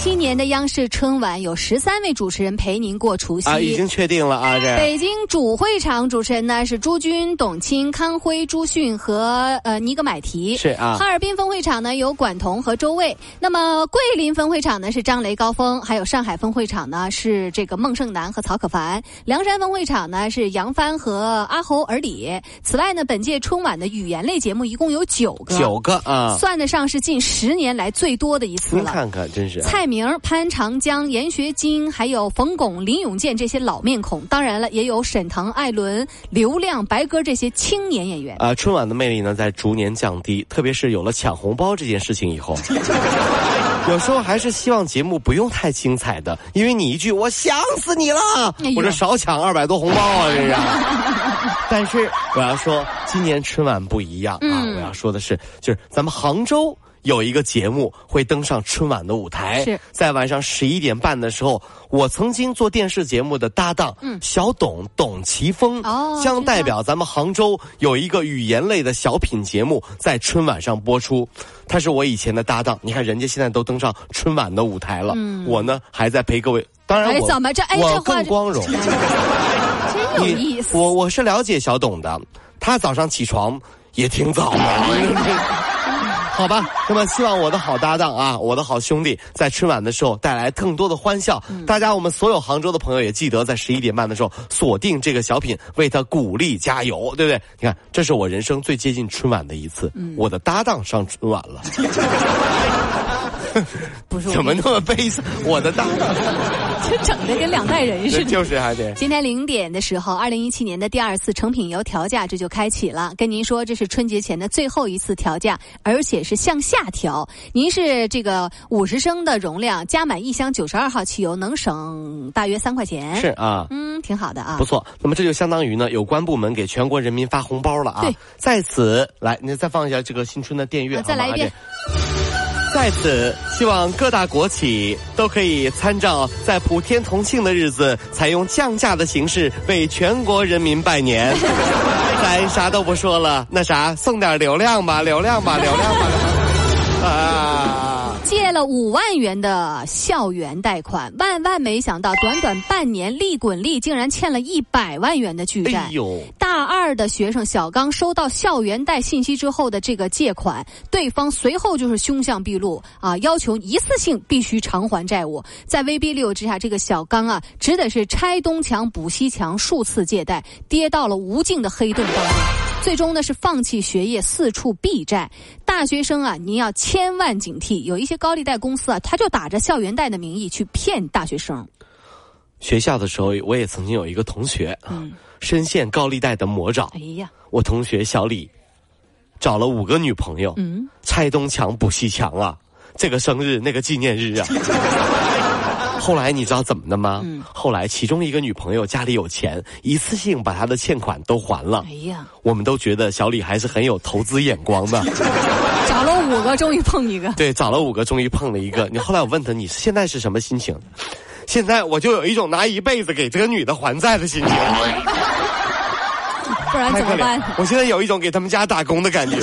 七年的央视春晚有十三位主持人陪您过除夕啊，已经确定了啊，这北京主会场主持人呢是朱军、董卿、康辉、朱迅和呃尼格买提。是啊哈尔滨分会场呢有管彤和周卫。那么桂林分会场呢是张雷、高峰，还有上海分会场呢是这个孟胜男和曹可凡。梁山分会场呢是杨帆和阿侯尔里。此外呢，本届春晚的语言类节目一共有九个，九个啊，算得上是近十年来最多的一次了。您看看，真是蔡明、潘长江、闫学晶，还有冯巩、林永健这些老面孔，当然了，也有沈腾、艾伦、刘亮、白鸽这些青年演员。啊，春晚的魅力呢在逐年降低，特别是有了抢红包这件事情以后。有时候还是希望节目不用太精彩的，因为你一句“我想死你了”，哎我这少抢二百多红包啊，这是。但是我要说，今年春晚不一样啊！嗯我要说的是，就是咱们杭州有一个节目会登上春晚的舞台，是在晚上十一点半的时候，我曾经做电视节目的搭档，嗯小董董其峰，哦将代表咱们杭州有一个语言类的小品节目在春晚上播出。他是我以前的搭档，你看人家现在都登上春晚的舞台了，我呢还在陪各位。当然我，怎么这哎我更光荣。真有意思。我我是了解小董的，他早上起床也挺早的。好吧，那么希望我的好搭档啊，我的好兄弟，在春晚的时候带来更多的欢笑。嗯大家，我们所有杭州的朋友也记得在十一点半的时候锁定这个小品，为他鼓励加油，对不对？你看，这是我人生最接近春晚的一次，嗯我的搭档上春晚了，不是怎么那么悲伤？我的搭档，就整的跟两代人似的。就是还得。今天零点的时候，二零一七年的第二次成品油调价这就开启了。跟您说，这是春节前的最后一次调价，而且是向下调。您是这个五十升的容量，加满一箱九十二号汽油，能省大约三块钱。是，啊，嗯，挺好的啊不。错，那么这就相当于呢，有关部门给全国人民发红包了啊！对，在此来，你再放一下这个新春的电乐，啊再来一遍。在此，希望各大国企都可以参照在普天同庆的日子，采用降价的形式为全国人民拜年。咱啥都不说了，那啥，送点流量吧，流量吧，流量吧。啊！五万元的校园贷款，万万没想到，短短半年，利滚利竟然欠了一百万元的巨债。哎呦，大二的学生小刚收到校园贷信息之后的这个借款，对方随后就是凶相毕露啊，要求一次性必须偿还债务。在威逼利诱之下，这个小刚啊，只得是拆东墙补西墙，数次借贷，跌到了无尽的黑洞当中。最终呢是放弃学业，四处避债。大学生啊，您要千万警惕，有一些高利贷公司啊，他就打着校园贷的名义去骗大学生。学校的时候，我也曾经有一个同学啊，嗯深陷高利贷的魔爪。哎呀，我同学小李找了五个女朋友，嗯，拆东墙补西墙啊，这个生日那个纪念日啊。后来你知道怎么的吗？嗯后来其中一个女朋友家里有钱，一次性把她的欠款都还了哎。呀，我们都觉得小李还是很有投资眼光的。找了五个，终于碰一个。对，找了五个，终于碰了一个。你后来我问他，你现在是什么心情？现在我就有一种拿一辈子给这个女的还债的心情。不然怎么办？！我现在有一种给他们家打工的感觉。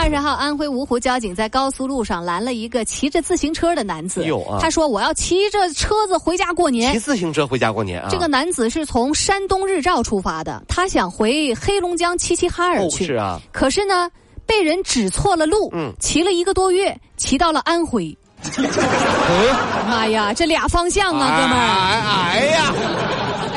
二十号，安徽芜湖交警在高速路上拦了一个骑着自行车的男子。有啊他说：“我要骑着车子回家过年骑。自行车回家过年啊？这个男子是从山东日照出发的，他想回黑龙江齐齐哈尔哦去。是啊，可是呢，被人指错了路，嗯骑了一个多月，骑到了安徽。妈 呀，这俩方向啊，哥们儿！哎哎呀，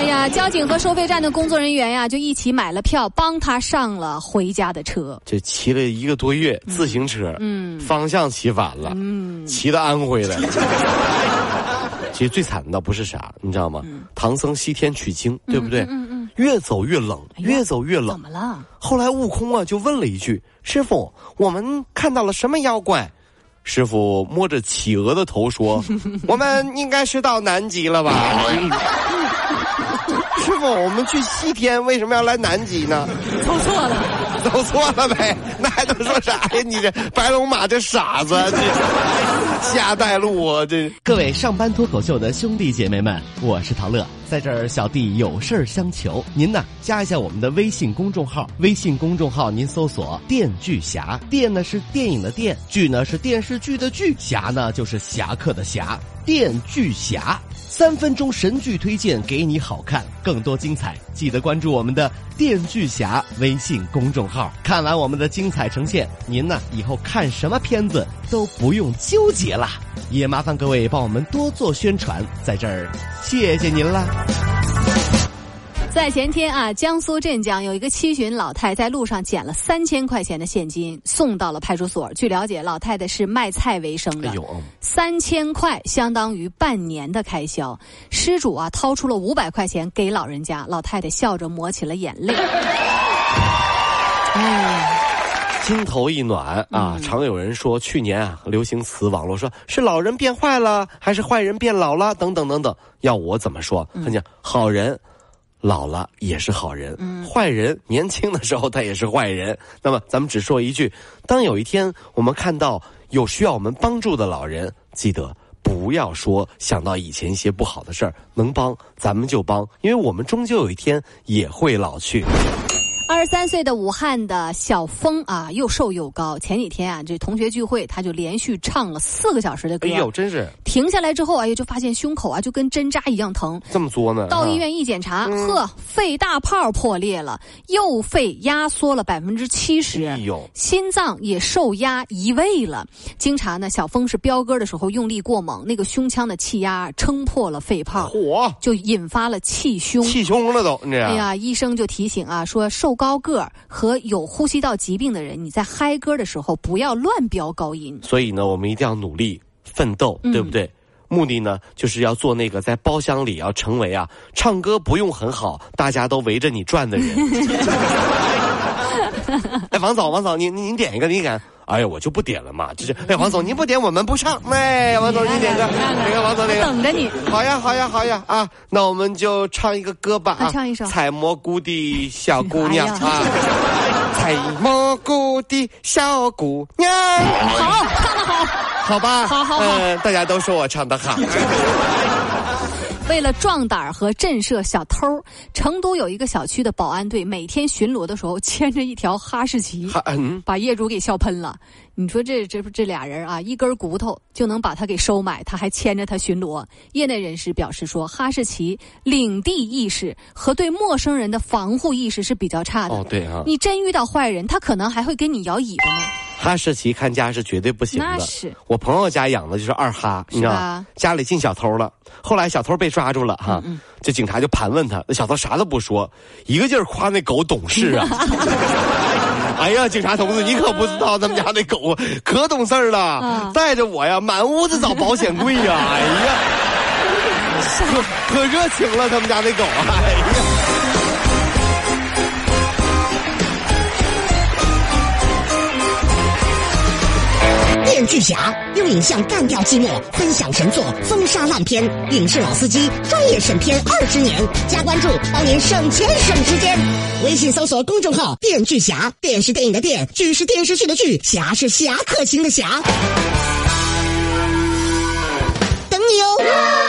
哎呀，交警和收费站的工作人员呀，就一起买了票，帮他上了回家的车。这骑了一个多月自行车，嗯方向骑反了，嗯，骑到安徽来了。其实最惨的不是啥，你知道吗？唐僧西天取经，对不对？嗯嗯嗯越走越冷，哎越走越冷怎。么了？后来悟空啊就问了一句：“师傅，我们看到了什么妖怪？”师傅摸着企鹅的头说：“ 我们应该是到南极了吧？” 师傅，我们去西天为什么要来南极呢？走错了，走错了呗，那还能说啥呀？你这白龙马这傻子，这瞎带路啊！这各位上班脱口秀的兄弟姐妹们，我是陶乐，在这儿小弟有事儿相求，您呢加一下我们的微信公众号，微信公众号您搜索“电锯侠”，电呢是电影的电，剧呢是电视剧的剧，侠呢就是侠客的侠，电锯侠。三分钟神剧推荐给你好看，更多精彩，记得关注我们的“电锯侠”微信公众号。看完我们的精彩呈现，您呢以后看什么片子都不用纠结啦。也麻烦各位帮我们多做宣传，在这儿谢谢您啦。在前天啊，江苏镇江有一个七旬老太在路上捡了三千块钱的现金，送到了派出所。据了解，老太太是卖菜为生的，三千块相当于半年的开销。失主啊，掏出了五百块钱给老人家，老太太笑着抹起了眼泪。哎，心头一暖啊！常有人说，去年啊，流行词网络说是老人变坏了，还是坏人变老了，等等等等。要我怎么说？他讲好人。老了也是好人，坏人年轻的时候他也是坏人。那么咱们只说一句：当有一天我们看到有需要我们帮助的老人，记得不要说想到以前一些不好的事儿，能帮咱们就帮，因为我们终究有一天也会老去。二十三岁的武汉的小峰啊，又瘦又高。前几天啊，这同学聚会，他就连续唱了四个小时的歌。哎呦，真是！停下来之后，哎呀，就发现胸口啊就跟针扎一样疼。这么作呢？到医院一检查，呵，肺大泡破裂了，右肺压缩了百分之七十，心脏也受压移位了。经查呢，小峰是飙歌的时候用力过猛，那个胸腔的气压撑破了肺泡，火，就引发了气胸。气胸了都，你这。哎呀，医生就提醒啊，说瘦。高个和有呼吸道疾病的人，你在嗨歌的时候不要乱飙高音。所以呢，我们一定要努力奋斗，对不对？目的呢，就是要做那个在包厢里要成为啊，唱歌不用很好，大家都围着你转的人。哎，王总，王总，您您点一个，你点。哎呀，我就不点了嘛，就是哎，王总您不点我们不唱，哎，王总您点个，点个王总点个，等着你。好呀，好呀，好呀啊，那我们就唱一个歌吧啊，唱一首采蘑菇的小姑娘啊，采蘑菇的小姑娘，好，唱的好，好吧，好好好，大家都说我唱的好。为了壮胆和震慑小偷，成都有一个小区的保安队每天巡逻的时候牵着一条哈士奇，把业主给笑喷了。你说这这不这俩人啊，一根骨头就能把他给收买，他还牵着他巡逻。业内人士表示说，哈士奇领地意识和对陌生人的防护意识是比较差的。哦，对啊，你真遇到坏人，他可能还会跟你摇尾巴呢。哈士奇看家是绝对不行的。那是我朋友家养的就是二哈，你知道家里进小偷了，后来小偷被抓住了哈，这警察就盘问他，那小偷啥都不说，一个劲儿夸那狗懂事啊。哎呀，警察同志，你可不知道他们家那狗可懂事了，带着我呀满屋子找保险柜呀，哎呀，可可热情了，他们家那狗，哎呀。电锯侠用影像干掉寂寞，分享神作，封杀烂片。影视老司机专业审片二十年，加关注帮您省钱省时间。微信搜索公众号“电锯侠”，电视电影的电，剧是电视剧的剧，侠是侠客行的侠。等你哦。